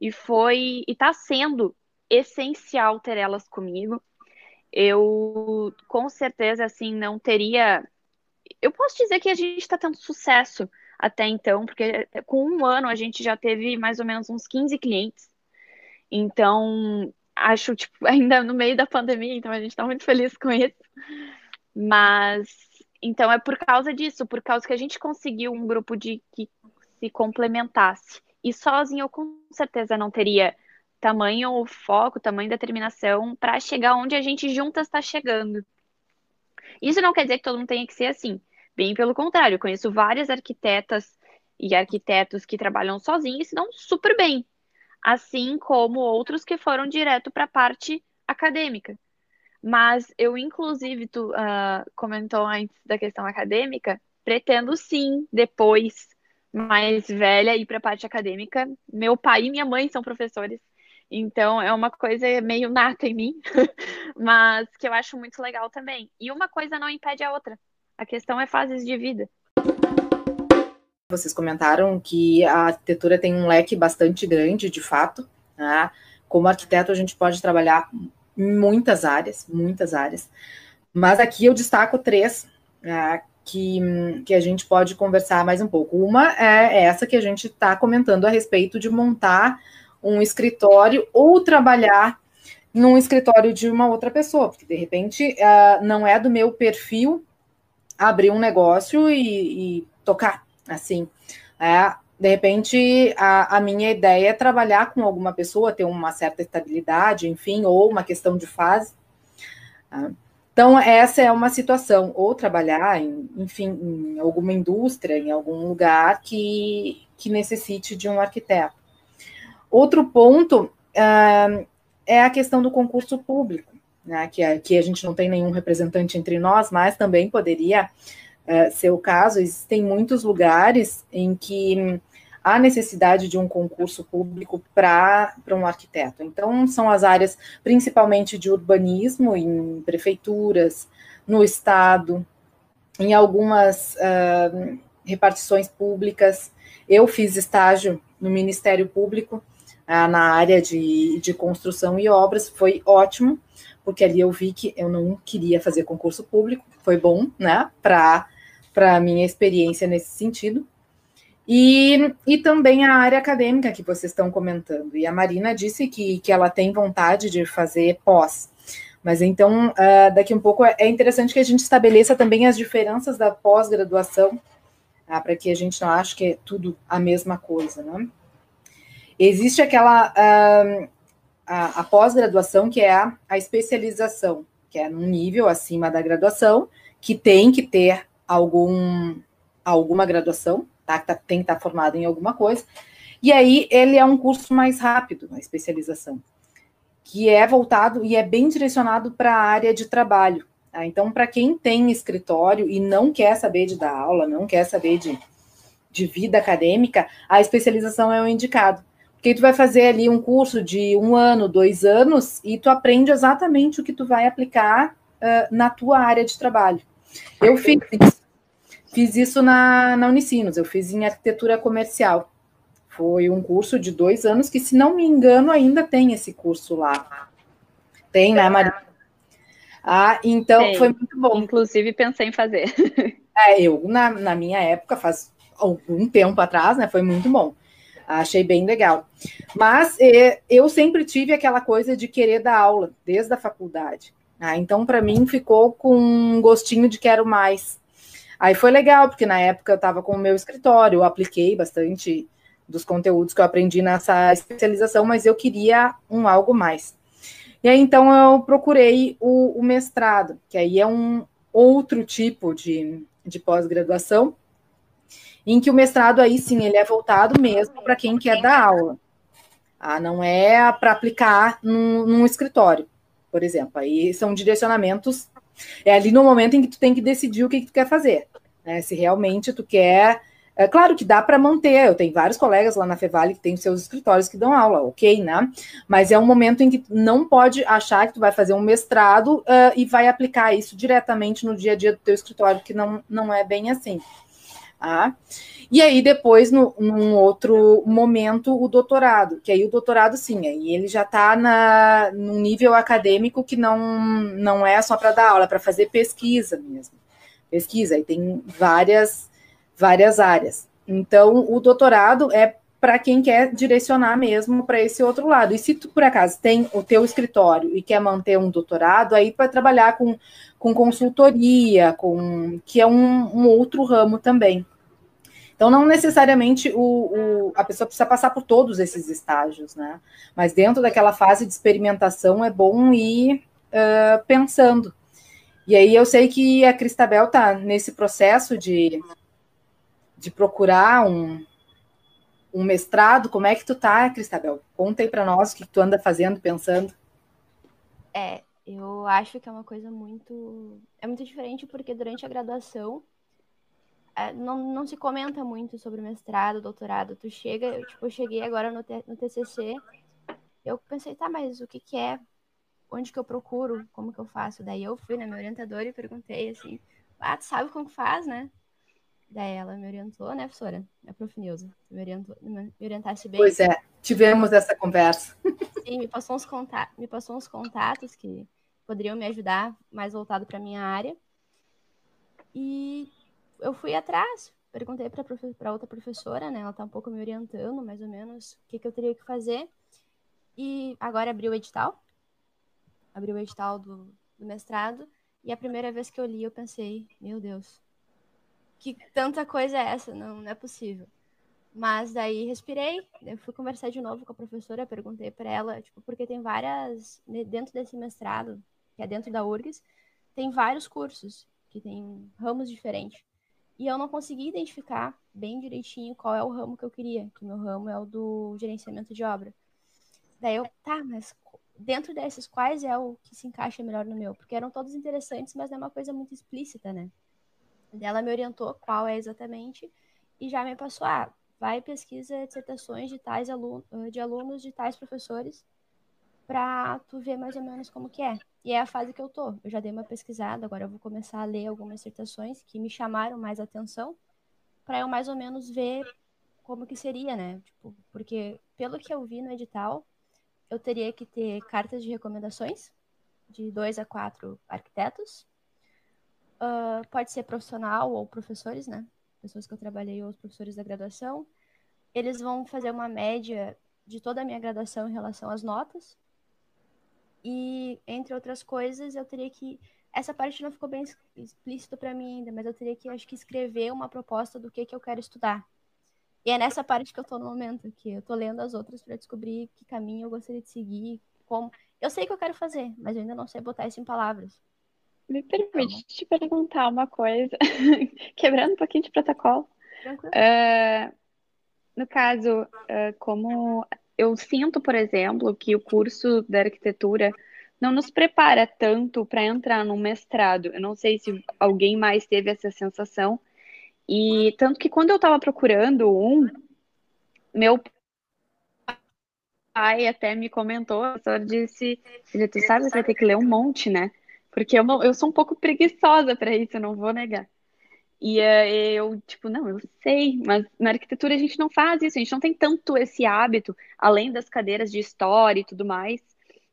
e foi e está sendo essencial ter elas comigo. Eu com certeza assim não teria. Eu posso dizer que a gente está tendo sucesso até então, porque com um ano a gente já teve mais ou menos uns 15 clientes. Então, acho, tipo, ainda no meio da pandemia, então a gente está muito feliz com isso. Mas, então é por causa disso, por causa que a gente conseguiu um grupo de que se complementasse. E sozinho eu com certeza não teria tamanho foco, tamanho determinação para chegar onde a gente juntas está chegando. Isso não quer dizer que todo mundo tenha que ser assim. Bem pelo contrário, eu conheço várias arquitetas e arquitetos que trabalham sozinhos e se dão super bem assim como outros que foram direto para a parte acadêmica. Mas eu, inclusive, tu uh, comentou antes da questão acadêmica, pretendo sim, depois, mais velha, ir para a parte acadêmica. Meu pai e minha mãe são professores, então é uma coisa meio nata em mim, mas que eu acho muito legal também. E uma coisa não impede a outra. A questão é fases de vida. Vocês comentaram que a arquitetura tem um leque bastante grande, de fato. Né? Como arquiteto, a gente pode trabalhar muitas áreas, muitas áreas. Mas aqui eu destaco três né, que, que a gente pode conversar mais um pouco. Uma é essa que a gente está comentando a respeito de montar um escritório ou trabalhar num escritório de uma outra pessoa, porque de repente uh, não é do meu perfil abrir um negócio e, e tocar Assim, é, de repente, a, a, minha ideia é trabalhar com alguma pessoa, ter uma certa estabilidade, enfim, ou uma questão de fase. Tá? Então, essa é uma situação, ou trabalhar, em, enfim, em alguma indústria, em algum lugar que, que necessite de um arquiteto. Outro ponto uh, é a questão do concurso público, né, que, aqui a gente não tem nenhum representante entre nós, mas também poderia é, ser o caso, existem muitos lugares em que há necessidade de um concurso público para um arquiteto. Então, são as áreas principalmente de urbanismo, em prefeituras, no Estado, em algumas uh, repartições públicas. Eu fiz estágio no Ministério Público, uh, na área de, de construção e obras, foi ótimo, porque ali eu vi que eu não queria fazer concurso público, foi bom, né, para para a minha experiência nesse sentido. E, e também a área acadêmica que vocês estão comentando. E a Marina disse que, que ela tem vontade de fazer pós. Mas então, uh, daqui um pouco, é interessante que a gente estabeleça também as diferenças da pós-graduação, tá? para que a gente não ache que é tudo a mesma coisa. Né? Existe aquela. Uh, a, a pós-graduação, que é a, a especialização, que é num nível acima da graduação, que tem que ter algum, alguma graduação, tá? tá tem que estar tá formado em alguma coisa. E aí ele é um curso mais rápido, a especialização, que é voltado e é bem direcionado para a área de trabalho. Tá? Então, para quem tem escritório e não quer saber de dar aula, não quer saber de, de vida acadêmica, a especialização é o indicado. Porque tu vai fazer ali um curso de um ano, dois anos, e tu aprende exatamente o que tu vai aplicar uh, na tua área de trabalho. Eu fiz Fiz isso na, na Unicinos, eu fiz em arquitetura comercial. Foi um curso de dois anos que, se não me engano, ainda tem esse curso lá. Tem, né, Maria? Ah, então foi muito bom. Inclusive, pensei em fazer. É, eu, na, na minha época, faz algum tempo atrás, né? Foi muito bom. Achei bem legal. Mas é, eu sempre tive aquela coisa de querer dar aula, desde a faculdade. Ah, então, para mim, ficou com um gostinho de quero mais. Aí foi legal, porque na época eu estava com o meu escritório, eu apliquei bastante dos conteúdos que eu aprendi nessa especialização, mas eu queria um algo mais. E aí, então, eu procurei o, o mestrado, que aí é um outro tipo de, de pós-graduação, em que o mestrado aí sim ele é voltado mesmo para quem quer dar aula. Ah, não é para aplicar num, num, escritório, por exemplo. Aí são direcionamentos. É ali no momento em que tu tem que decidir o que, que tu quer fazer. Né? Se realmente tu quer. É claro que dá para manter. Eu tenho vários colegas lá na Fevale que têm seus escritórios que dão aula, ok, né? Mas é um momento em que não pode achar que tu vai fazer um mestrado uh, e vai aplicar isso diretamente no dia a dia do teu escritório, que não, não é bem assim. Tá? E aí, depois, no, num outro momento, o doutorado, que aí o doutorado, sim, aí ele já está num nível acadêmico que não, não é só para dar aula, é para fazer pesquisa mesmo. Pesquisa, e tem várias, várias áreas. Então, o doutorado é para quem quer direcionar mesmo para esse outro lado. E se tu, por acaso, tem o teu escritório e quer manter um doutorado, aí vai trabalhar com, com consultoria, com que é um, um outro ramo também. Então, não necessariamente o, o, a pessoa precisa passar por todos esses estágios, né? Mas dentro daquela fase de experimentação é bom ir uh, pensando. E aí eu sei que a Cristabel está nesse processo de, de procurar um, um mestrado. Como é que tu tá, Cristabel? Conta aí para nós o que tu anda fazendo, pensando. É, eu acho que é uma coisa muito. É muito diferente porque durante a graduação é, não, não se comenta muito sobre mestrado, doutorado. Tu chega, eu, tipo, eu cheguei agora no, no TCC, eu pensei, tá, mas o que que é? Onde que eu procuro? Como que eu faço? Daí eu fui na minha orientadora e perguntei assim, ah, tu sabe como que faz, né? Daí ela me orientou, né, professora? A prof. Neuza. Me, orientou, me orientasse bem. Pois é, tivemos essa conversa. Sim, me passou uns, contatos, me passou uns contatos que poderiam me ajudar mais voltado para minha área. E eu fui atrás, perguntei para outra professora, né? Ela tá um pouco me orientando, mais ou menos, o que, que eu teria que fazer. E agora abriu o edital. Abriu o edital do, do mestrado. E a primeira vez que eu li, eu pensei, meu Deus, que tanta coisa é essa? Não, não é possível. Mas daí respirei, eu fui conversar de novo com a professora, perguntei para ela, tipo, porque tem várias né, dentro desse mestrado, que é dentro da URGS, tem vários cursos que tem ramos diferentes. E eu não consegui identificar bem direitinho qual é o ramo que eu queria, que meu ramo é o do gerenciamento de obra. Daí eu, tá, mas dentro desses, quais é o que se encaixa melhor no meu? Porque eram todos interessantes, mas não é uma coisa muito explícita, né? Ela me orientou qual é exatamente e já me passou, ah, vai pesquisa dissertações de tais alunos, de alunos de tais professores para tu ver mais ou menos como que é. E é a fase que eu tô. Eu já dei uma pesquisada, agora eu vou começar a ler algumas dissertações que me chamaram mais atenção para eu mais ou menos ver como que seria, né? Tipo, porque pelo que eu vi no edital, eu teria que ter cartas de recomendações de dois a quatro arquitetos Uh, pode ser profissional ou professores, né? Pessoas que eu trabalhei ou os professores da graduação. Eles vão fazer uma média de toda a minha graduação em relação às notas. E, entre outras coisas, eu teria que. Essa parte não ficou bem explícito para mim ainda, mas eu teria que, acho que, escrever uma proposta do que, que eu quero estudar. E é nessa parte que eu tô no momento, que eu tô lendo as outras para descobrir que caminho eu gostaria de seguir, como. Eu sei que eu quero fazer, mas eu ainda não sei botar isso em palavras. Me permite te perguntar uma coisa, quebrando um pouquinho de protocolo. Uh, no caso, uh, como eu sinto, por exemplo, que o curso da arquitetura não nos prepara tanto para entrar no mestrado. Eu não sei se alguém mais teve essa sensação. E tanto que quando eu estava procurando um, meu pai até me comentou, o professor disse, filha, tu sabe, você vai ter que ler um monte, né? Porque eu, não, eu sou um pouco preguiçosa para isso, não vou negar. E uh, eu, tipo, não, eu sei, mas na arquitetura a gente não faz isso, a gente não tem tanto esse hábito, além das cadeiras de história e tudo mais,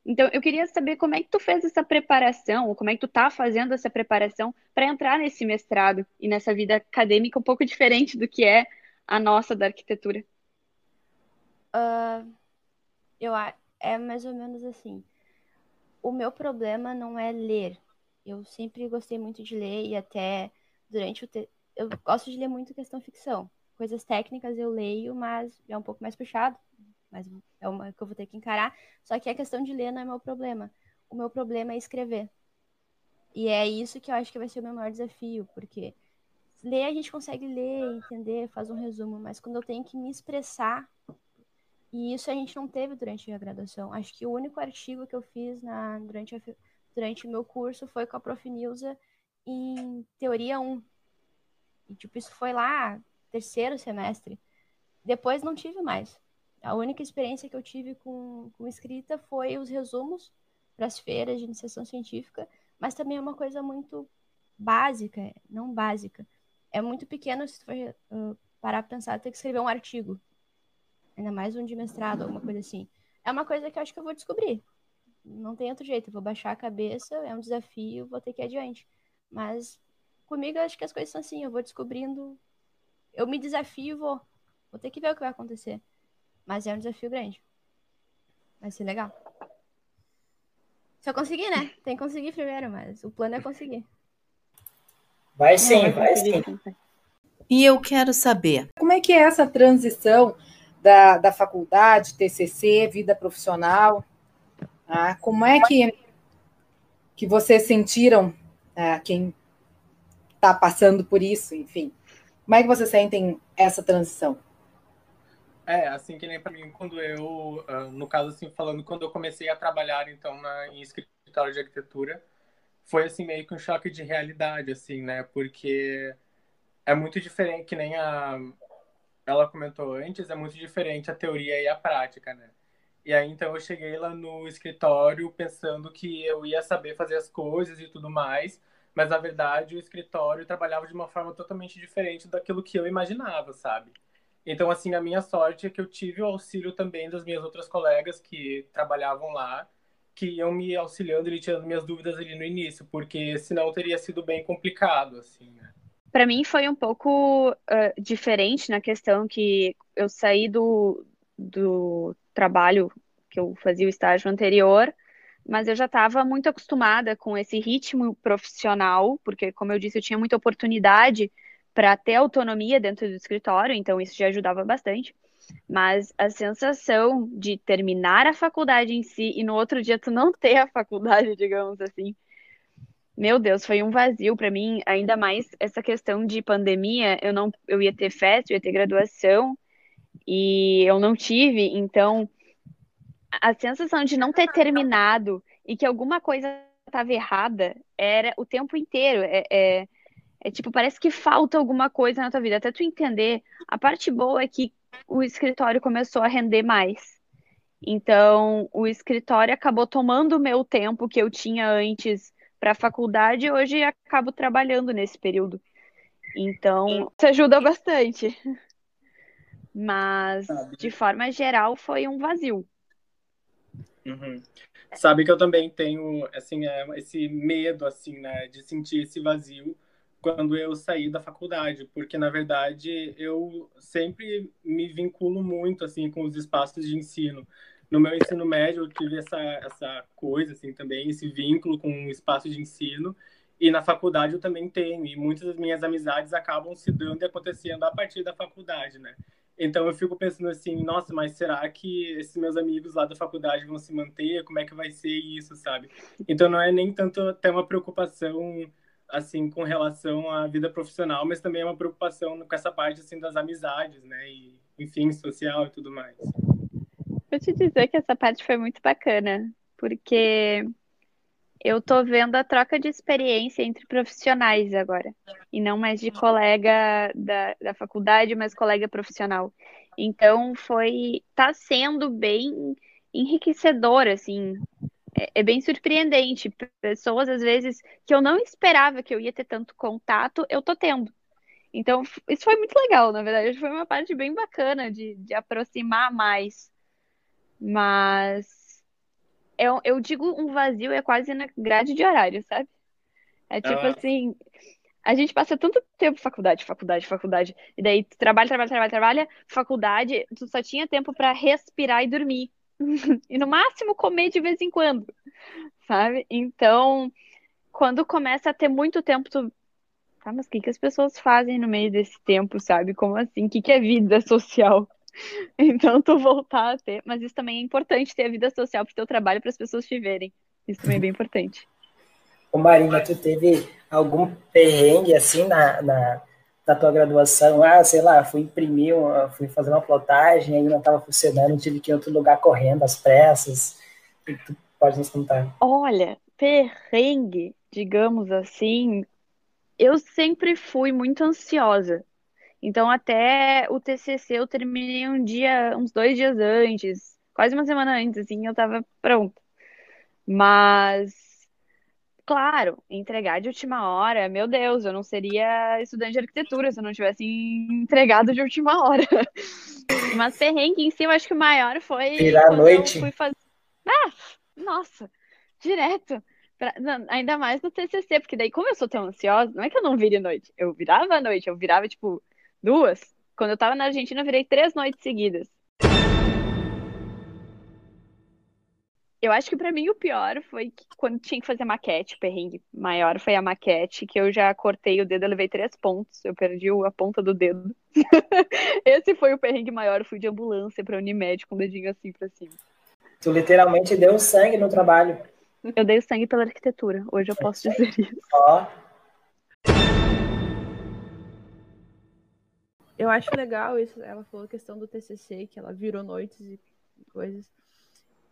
Então, eu queria saber como é que tu fez essa preparação, ou como é que tu tá fazendo essa preparação para entrar nesse mestrado e nessa vida acadêmica um pouco diferente do que é a nossa da arquitetura. Uh, eu é mais ou menos assim. O meu problema não é ler. Eu sempre gostei muito de ler e até durante o te... eu gosto de ler muito questão ficção. Coisas técnicas eu leio, mas é um pouco mais puxado mas é uma que eu vou ter que encarar. Só que a questão de ler não é meu problema. O meu problema é escrever. E é isso que eu acho que vai ser o meu maior desafio, porque ler a gente consegue ler, entender, faz um resumo, mas quando eu tenho que me expressar, e isso a gente não teve durante a graduação. Acho que o único artigo que eu fiz na, durante, durante o meu curso foi com a Prof. Nilza em Teoria 1. E, tipo, isso foi lá, terceiro semestre. Depois não tive mais. A única experiência que eu tive com, com escrita foi os resumos para as feiras de iniciação científica, mas também é uma coisa muito básica, não básica. É muito pequeno se tu for uh, parar para pensar, ter que escrever um artigo. Ainda mais um de mestrado, alguma coisa assim. É uma coisa que eu acho que eu vou descobrir. Não tem outro jeito. Eu vou baixar a cabeça, é um desafio, vou ter que ir adiante. Mas comigo eu acho que as coisas são assim, eu vou descobrindo. Eu me desafio e vou. Vou ter que ver o que vai acontecer. Mas é um desafio grande. Vai ser legal. Se eu conseguir, né? Tem que conseguir primeiro, mas o plano é conseguir. Vai sim, vai sim. E eu quero saber. Como é que é essa transição da, da faculdade, TCC, vida profissional? Ah, como é que, que vocês sentiram, ah, quem está passando por isso, enfim? Como é que vocês sentem essa transição? É, assim que nem para mim, quando eu, uh, no caso assim, falando, quando eu comecei a trabalhar, então, na, em escritório de arquitetura, foi, assim, meio que um choque de realidade, assim, né, porque é muito diferente, que nem a, ela comentou antes, é muito diferente a teoria e a prática, né. E aí, então, eu cheguei lá no escritório pensando que eu ia saber fazer as coisas e tudo mais, mas, na verdade, o escritório trabalhava de uma forma totalmente diferente daquilo que eu imaginava, sabe? Então, assim, a minha sorte é que eu tive o auxílio também das minhas outras colegas que trabalhavam lá, que iam me auxiliando e tirando minhas dúvidas ali no início, porque senão teria sido bem complicado, assim, né? Para mim foi um pouco uh, diferente na questão que eu saí do, do trabalho que eu fazia o estágio anterior, mas eu já estava muito acostumada com esse ritmo profissional, porque, como eu disse, eu tinha muita oportunidade para ter autonomia dentro do escritório, então isso já ajudava bastante. Mas a sensação de terminar a faculdade em si e no outro dia tu não ter a faculdade, digamos assim, meu Deus, foi um vazio para mim, ainda mais essa questão de pandemia, eu não eu ia ter festa, eu ia ter graduação e eu não tive, então a sensação de não ter terminado e que alguma coisa estava errada era o tempo inteiro. É, é, é tipo, parece que falta alguma coisa na tua vida. Até tu entender. A parte boa é que o escritório começou a render mais. Então, o escritório acabou tomando o meu tempo que eu tinha antes para a faculdade e hoje acabo trabalhando nesse período. Então, isso ajuda bastante. Mas, de forma geral, foi um vazio. Uhum. Sabe que eu também tenho, assim, é, esse medo, assim, né, de sentir esse vazio quando eu saí da faculdade, porque na verdade eu sempre me vinculo muito assim com os espaços de ensino. No meu ensino médio eu tive essa essa coisa assim também, esse vínculo com o espaço de ensino, e na faculdade eu também tenho, e muitas das minhas amizades acabam se dando e acontecendo a partir da faculdade, né? Então eu fico pensando assim, nossa, mas será que esses meus amigos lá da faculdade vão se manter? Como é que vai ser isso, sabe? Então não é nem tanto até uma preocupação assim com relação à vida profissional, mas também é uma preocupação com essa parte assim das amizades, né? E enfim, social e tudo mais. Vou te dizer que essa parte foi muito bacana, porque eu tô vendo a troca de experiência entre profissionais agora, e não mais de colega da, da faculdade, mas colega profissional. Então foi tá sendo bem enriquecedor assim é, é bem surpreendente. Pessoas, às vezes, que eu não esperava que eu ia ter tanto contato, eu tô tendo. Então, isso foi muito legal, na verdade. Foi uma parte bem bacana de, de aproximar mais. Mas eu, eu digo um vazio é quase na grade de horário, sabe? É tipo Ah. assim, a gente passa tanto tempo faculdade, faculdade, faculdade, e daí tu trabalha, trabalha, trabalha, trabalha, faculdade, tu só tinha tempo pra respirar e dormir. E no máximo comer de vez em quando, sabe? Então, quando começa a ter muito tempo, tu. Tá, mas o que que as pessoas fazem no meio desse tempo, sabe? Como assim? O que que é vida social? Então, tu voltar a ter. Mas isso também é importante ter a vida social pro teu trabalho, para as pessoas te verem. Isso também é bem importante. Ô Marina, tu teve algum perrengue assim na, na, na tua graduação? Ah, sei lá, fui imprimir, uma, fui fazer uma plotagem, aí não estava funcionando, tive que ir em outro lugar correndo, às pressas. O que tu pode nos contar? Olha, perrengue, digamos assim, eu sempre fui muito ansiosa. Então, até o TCC eu terminei um dia, uns dois dias antes, quase uma semana antes, assim, eu tava pronta. Mas, claro, entregar de última hora, meu Deus, eu não seria estudante de arquitetura se eu não tivesse entregado de última hora. Mas perrengue em si, eu acho que o maior foi Virar a noite. eu fui fazer. Ah, nossa, direto. Pra- não, ainda mais no TCC, porque daí, como eu sou tão ansiosa, não é que eu não vire noite. Eu virava a noite, eu virava, tipo, duas. Quando eu tava na Argentina, eu virei três noites seguidas. Eu acho que pra mim o pior foi que quando tinha que fazer maquete, o perrengue maior foi a maquete, que eu já cortei o dedo, eu levei três pontos, eu perdi a ponta do dedo. Esse foi o perrengue maior, eu fui de ambulância pra Unimed com o dedinho assim pra cima. Tu literalmente deu sangue no trabalho. Eu dei o sangue pela arquitetura, hoje eu posso dizer isso. Ó, Eu acho legal isso. Ela falou a questão do TCC, que ela virou noites e coisas.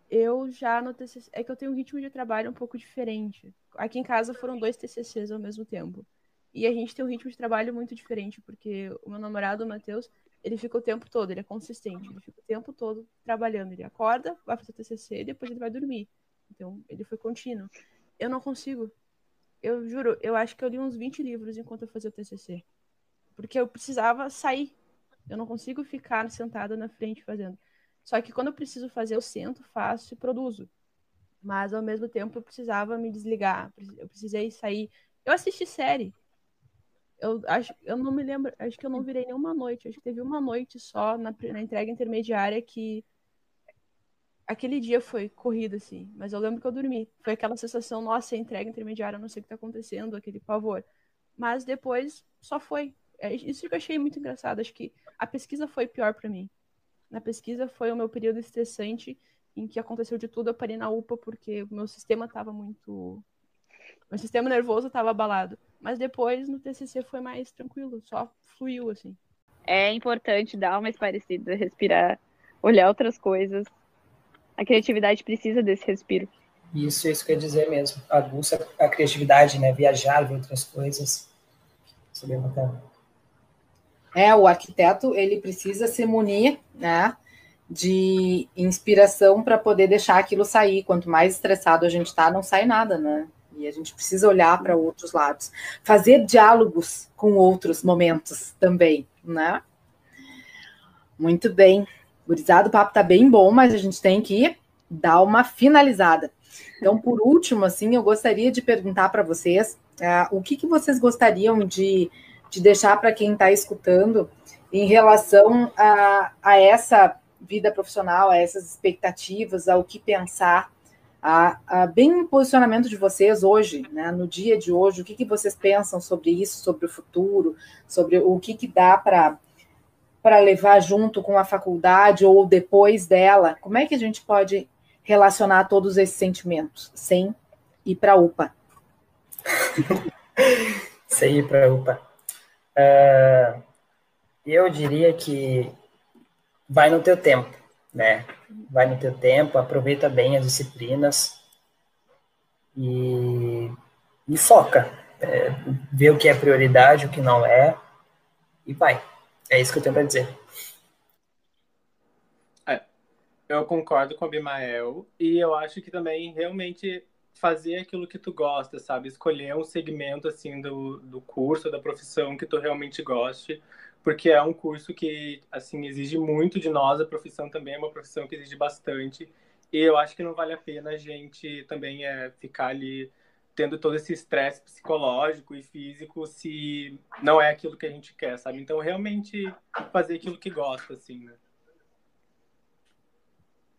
Eu já no TCC. É que eu tenho um ritmo de trabalho um pouco diferente. Aqui em casa foram dois TCCs ao mesmo tempo. E a gente tem um ritmo de trabalho muito diferente, porque o meu namorado, o Matheus, ele fica o tempo todo, ele é consistente, ele fica o tempo todo trabalhando. Ele acorda, vai fazer o TCC e depois ele vai dormir. Então, ele foi contínuo. Eu não consigo. Eu juro, eu acho que eu li uns 20 livros enquanto eu fazia o TCC. Porque eu precisava sair. Eu não consigo ficar sentada na frente fazendo. Só que quando eu preciso fazer, eu sento, faço e produzo. Mas ao mesmo tempo eu precisava me desligar. Eu precisei sair. Eu assisti série. Eu acho, eu não me lembro, acho que eu não virei nenhuma noite. Acho que teve uma noite só na, na entrega intermediária que aquele dia foi corrido assim, mas eu lembro que eu dormi. Foi aquela sensação, nossa, entrega intermediária, eu não sei o que tá acontecendo, aquele pavor. Mas depois só foi. É isso que eu achei muito engraçado. Acho que a pesquisa foi pior para mim. Na pesquisa foi o meu período estressante em que aconteceu de tudo. Eu parei na UPA porque o meu sistema estava muito. Meu sistema nervoso estava abalado. Mas depois no TCC foi mais tranquilo, só fluiu assim. É importante dar uma esparecida, respirar, olhar outras coisas. A criatividade precisa desse respiro. isso, isso que eu ia dizer mesmo. Aguça a criatividade, né? Viajar, ver outras coisas. Isso é bem bacana. É, o arquiteto ele precisa se munir, né, de inspiração para poder deixar aquilo sair. Quanto mais estressado a gente está, não sai nada, né? E a gente precisa olhar para outros lados, fazer diálogos com outros momentos também, né? Muito bem. Gurizado, o papo tá bem bom, mas a gente tem que dar uma finalizada. Então, por último, assim, eu gostaria de perguntar para vocês uh, o que, que vocês gostariam de de deixar para quem está escutando em relação a, a, essa vida profissional, a essas expectativas, ao que pensar, a, a bem o posicionamento de vocês hoje, né, no dia de hoje, o que, que vocês pensam sobre isso, sobre o futuro, sobre o que, que dá para para levar junto com a faculdade ou depois dela, como é que a gente pode relacionar todos esses sentimentos sem ir para a UPA? sem ir para a UPA. Uh, eu diria que vai no teu tempo, né? Vai no teu tempo, aproveita bem as disciplinas e, e foca. É, vê o que é prioridade, o que não é, e vai. É isso que eu tenho para dizer. É, eu concordo com o Abimael e eu acho que também realmente fazer aquilo que tu gosta, sabe? Escolher um segmento, assim, do, do curso, da profissão que tu realmente goste, porque é um curso que, assim, exige muito de nós, a profissão também é uma profissão que exige bastante, E eu acho que não vale a pena a gente também é, ficar ali tendo todo esse estresse psicológico e físico se não é aquilo que a gente quer, sabe? Então, realmente fazer aquilo que gosta, assim, né?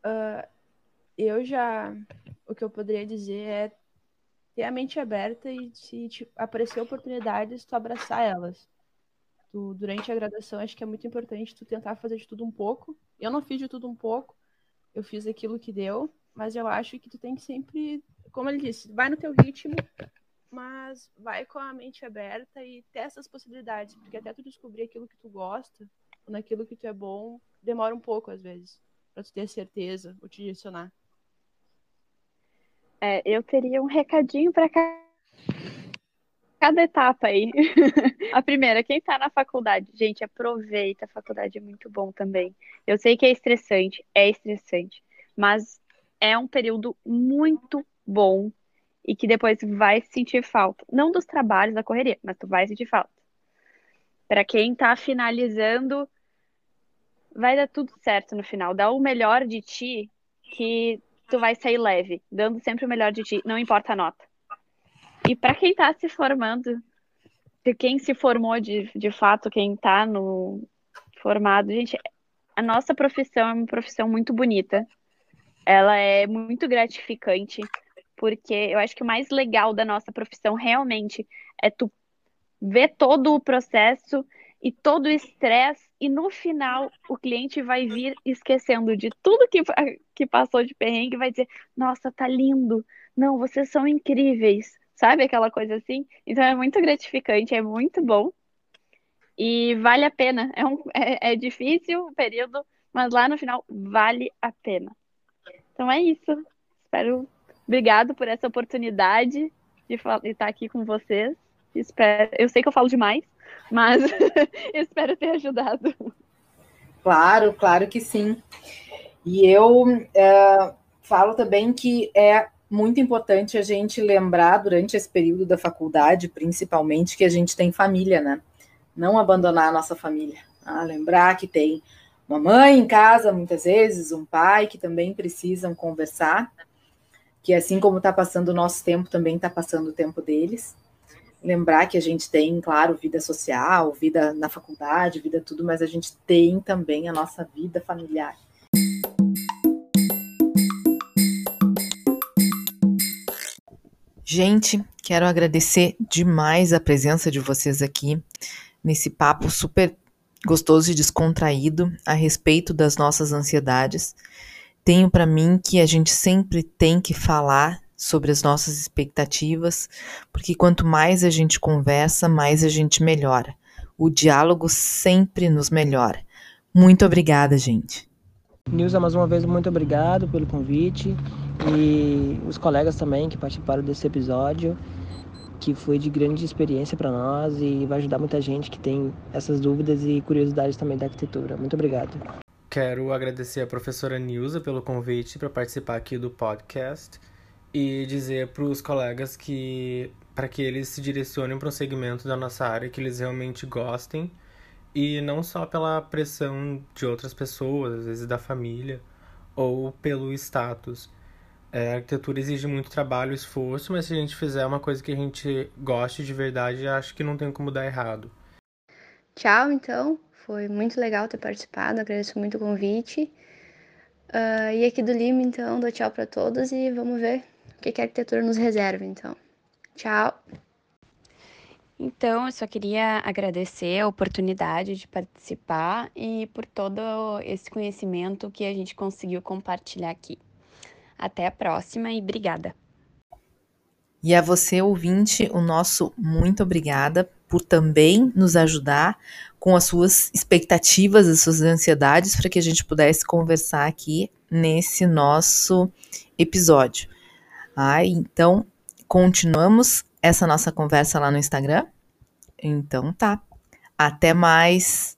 Uh, eu já. O que eu poderia dizer é ter a mente aberta e se te aparecer oportunidades, tu abraçar elas. Tu, durante a graduação, acho que é muito importante tu tentar fazer de tudo um pouco. Eu não fiz de tudo um pouco, eu fiz aquilo que deu, mas eu acho que tu tem que sempre como ele disse, vai no teu ritmo, mas vai com a mente aberta e testa as possibilidades, porque até tu descobrir aquilo que tu gosta, ou naquilo que tu é bom, demora um pouco às vezes, para tu ter certeza ou te direcionar. É, eu teria um recadinho para cada etapa aí. a primeira, quem está na faculdade, gente, aproveita, a faculdade é muito bom também. Eu sei que é estressante, é estressante, mas é um período muito bom e que depois vai sentir falta. Não dos trabalhos, da correria, mas tu vai sentir falta. Para quem tá finalizando, vai dar tudo certo no final. Dá o melhor de ti que tu vai sair leve, dando sempre o melhor de ti, não importa a nota. E para quem tá se formando, quem se formou de, de fato, quem tá no formado, gente, a nossa profissão é uma profissão muito bonita. Ela é muito gratificante porque eu acho que o mais legal da nossa profissão realmente é tu ver todo o processo e todo o estresse e no final o cliente vai vir esquecendo de tudo que, que passou de perrengue e vai dizer, nossa, tá lindo, não, vocês são incríveis, sabe aquela coisa assim? Então é muito gratificante, é muito bom e vale a pena. É, um, é, é difícil o período, mas lá no final vale a pena. Então é isso. Espero Obrigado por essa oportunidade de, estar aqui com vocês. Espero, eu sei que eu falo demais, mas espero ter ajudado. Claro, claro que sim. E eu é, falo também que é muito importante a gente lembrar durante esse período da faculdade, principalmente, que a gente tem família, né? Não abandonar a nossa família. Ah, lembrar que tem uma mãe em casa, muitas vezes, um pai que também precisam conversar que assim como está passando o nosso tempo, também está passando o tempo deles. Lembrar que a gente tem, claro, vida social, vida na faculdade, vida tudo, mas a gente tem também a nossa vida familiar. Gente, quero agradecer demais a presença de vocês aqui nesse papo super gostoso e descontraído a respeito das nossas ansiedades tenho para mim que a gente sempre tem que falar sobre as nossas expectativas, porque quanto mais a gente conversa, mais a gente melhora. O diálogo sempre nos melhora. Muito obrigada, gente. Nilza, mais uma vez, muito obrigado pelo convite e os colegas também que participaram desse episódio, que foi de grande experiência para nós e vai ajudar muita gente que tem essas dúvidas e curiosidades também da arquitetura. Muito obrigado. Quero agradecer a professora Nilza pelo convite para participar aqui do podcast e dizer para os colegas que para que eles se direcionem para um segmento da nossa área que eles realmente gostem e não só pela pressão de outras pessoas, às vezes da família ou pelo status. É, a arquitetura exige muito trabalho esforço, mas se a gente fizer uma coisa que a gente goste de verdade, acho que não tem como dar errado. Tchau, então. Foi muito legal ter participado, agradeço muito o convite. Uh, e aqui do Lima, então, dou tchau para todos e vamos ver que, que a arquitetura nos reserva, então. Tchau! Então, eu só queria agradecer a oportunidade de participar e por todo esse conhecimento que a gente conseguiu compartilhar aqui. Até a próxima e obrigada. E a você, ouvinte, o nosso muito obrigada por também nos ajudar com as suas expectativas, as suas ansiedades, para que a gente pudesse conversar aqui nesse nosso episódio. Ai, então, continuamos essa nossa conversa lá no Instagram? Então tá. Até mais.